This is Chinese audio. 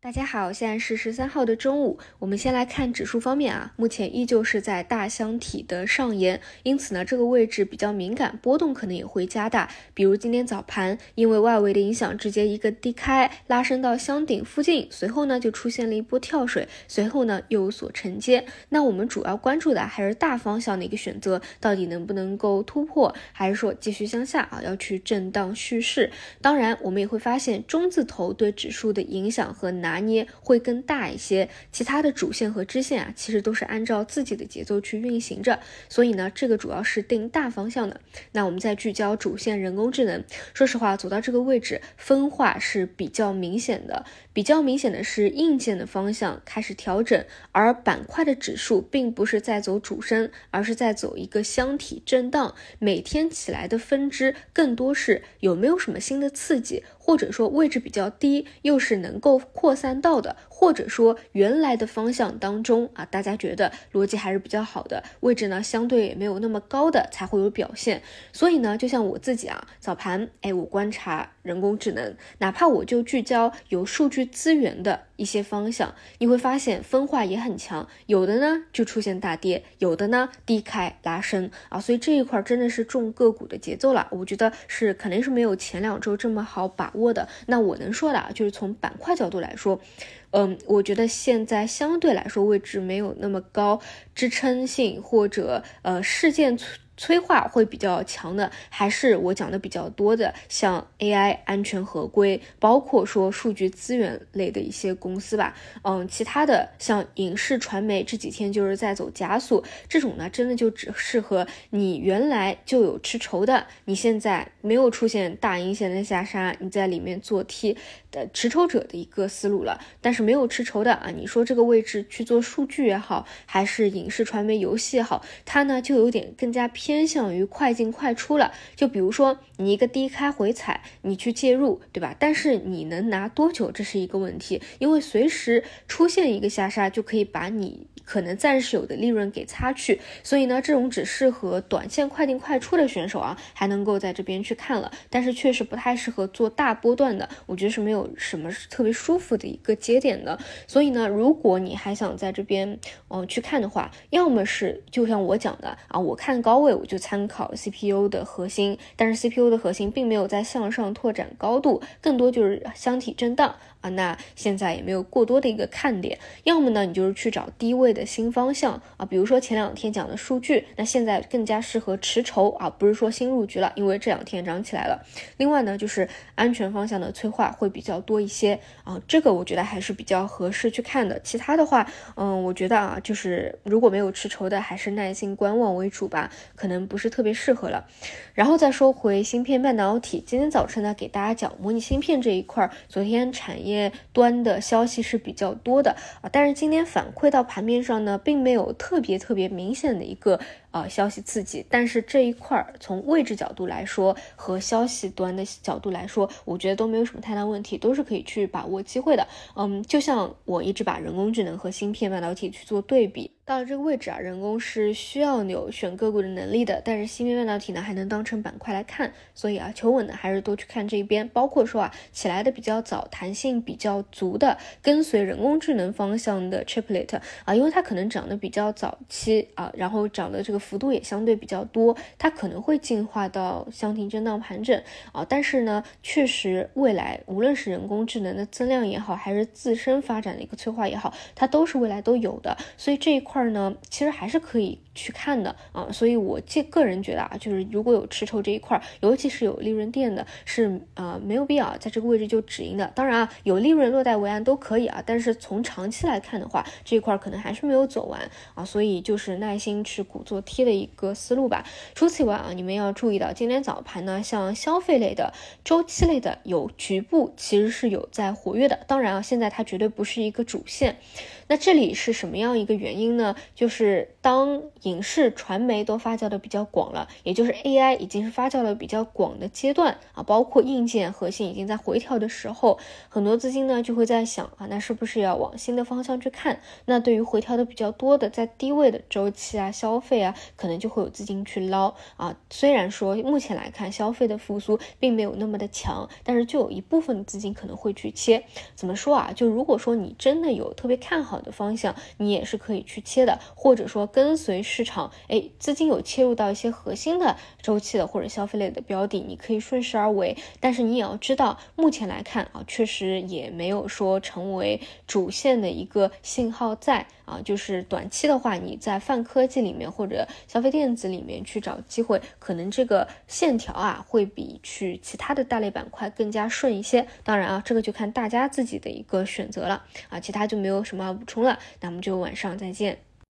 大家好，现在是十三号的中午。我们先来看指数方面啊，目前依旧是在大箱体的上沿，因此呢，这个位置比较敏感，波动可能也会加大。比如今天早盘，因为外围的影响，直接一个低开，拉升到箱顶附近，随后呢就出现了一波跳水，随后呢又有所承接。那我们主要关注的还是大方向的一个选择，到底能不能够突破，还是说继续向下啊？要去震荡蓄势。当然，我们也会发现中字头对指数的影响和难。拿捏会更大一些，其他的主线和支线啊，其实都是按照自己的节奏去运行着，所以呢，这个主要是定大方向的。那我们再聚焦主线人工智能，说实话，走到这个位置，分化是比较明显的，比较明显的是硬件的方向开始调整，而板块的指数并不是在走主升，而是在走一个箱体震荡，每天起来的分支更多是有没有什么新的刺激。或者说位置比较低，又是能够扩散到的，或者说原来的方向当中啊，大家觉得逻辑还是比较好的位置呢，相对也没有那么高的才会有表现。所以呢，就像我自己啊，早盘哎，我观察人工智能，哪怕我就聚焦有数据资源的。一些方向你会发现分化也很强，有的呢就出现大跌，有的呢低开拉升啊，所以这一块真的是重个股的节奏了。我觉得是肯定是没有前两周这么好把握的。那我能说的啊，就是从板块角度来说，嗯，我觉得现在相对来说位置没有那么高，支撑性或者呃事件。催化会比较强的，还是我讲的比较多的，像 AI 安全合规，包括说数据资源类的一些公司吧。嗯，其他的像影视传媒这几天就是在走加速，这种呢，真的就只适合你原来就有吃筹的，你现在没有出现大阴线的下杀，你在里面做 T 的持筹者的一个思路了。但是没有吃筹的啊，你说这个位置去做数据也好，还是影视传媒游戏也好，它呢就有点更加偏。偏向于快进快出了，就比如说你一个低开回踩，你去介入，对吧？但是你能拿多久，这是一个问题，因为随时出现一个下杀，就可以把你。可能暂时有的利润给擦去，所以呢，这种只适合短线快进快出的选手啊，还能够在这边去看了，但是确实不太适合做大波段的，我觉得是没有什么特别舒服的一个节点的。所以呢，如果你还想在这边嗯去看的话，要么是就像我讲的啊，我看高位就参考 CPU 的核心，但是 CPU 的核心并没有在向上拓展高度，更多就是箱体震荡。啊，那现在也没有过多的一个看点，要么呢，你就是去找低位的新方向啊，比如说前两天讲的数据，那现在更加适合持筹啊，不是说新入局了，因为这两天涨起来了。另外呢，就是安全方向的催化会比较多一些啊，这个我觉得还是比较合适去看的。其他的话，嗯，我觉得啊，就是如果没有持筹的，还是耐心观望为主吧，可可能不是特别适合了。然后再说回芯片半导体，今天早晨呢，给大家讲模拟芯片这一块，昨天产业。端的消息是比较多的啊，但是今天反馈到盘面上呢，并没有特别特别明显的一个呃消息刺激。但是这一块从位置角度来说和消息端的角度来说，我觉得都没有什么太大问题，都是可以去把握机会的。嗯，就像我一直把人工智能和芯片半导体去做对比。到了这个位置啊，人工是需要有选个股的能力的，但是芯片半导体呢还能当成板块来看，所以啊，求稳的还是多去看这一边。包括说啊，起来的比较早、弹性比较足的，跟随人工智能方向的 Chiplet 啊，因为它可能涨得比较早期啊，然后涨的这个幅度也相对比较多，它可能会进化到箱体震荡盘整啊。但是呢，确实未来无论是人工智能的增量也好，还是自身发展的一个催化也好，它都是未来都有的，所以这一块。二呢，其实还是可以去看的啊，所以我这个人觉得啊，就是如果有持筹这一块，尤其是有利润垫的，是呃没有必要在这个位置就止盈的。当然啊，有利润落袋为安都可以啊，但是从长期来看的话，这一块可能还是没有走完啊，所以就是耐心持股做 T 的一个思路吧。除此以外啊，你们要注意到今天早盘呢，像消费类的、周期类的，有局部其实是有在活跃的。当然啊，现在它绝对不是一个主线。那这里是什么样一个原因呢？就是当影视传媒都发酵的比较广了，也就是 AI 已经是发酵的比较广的阶段啊，包括硬件核心已经在回调的时候，很多资金呢就会在想啊，那是不是要往新的方向去看？那对于回调的比较多的，在低位的周期啊、消费啊可能就会有资金去捞啊。虽然说目前来看消费的复苏并没有那么的强，但是就有一部分资金可能会去切。怎么说啊？就如果说你真的有特别看好的方向，你也是可以去切的，或者说跟随市场，哎，资金有切入到一些核心的周期的或者消费类的标的，你可以顺势而为。但是你也要知道，目前来看啊，确实也没有说成为主线的一个信号在啊，就是短期的话，你在泛科技里面或者消费电子里面去找机会，可能这个线条啊会比去其他的大类板块更加顺一些。当然啊，这个就看大家自己的一个选择了啊，其他就没有什么补充了，那我们就晚上再见。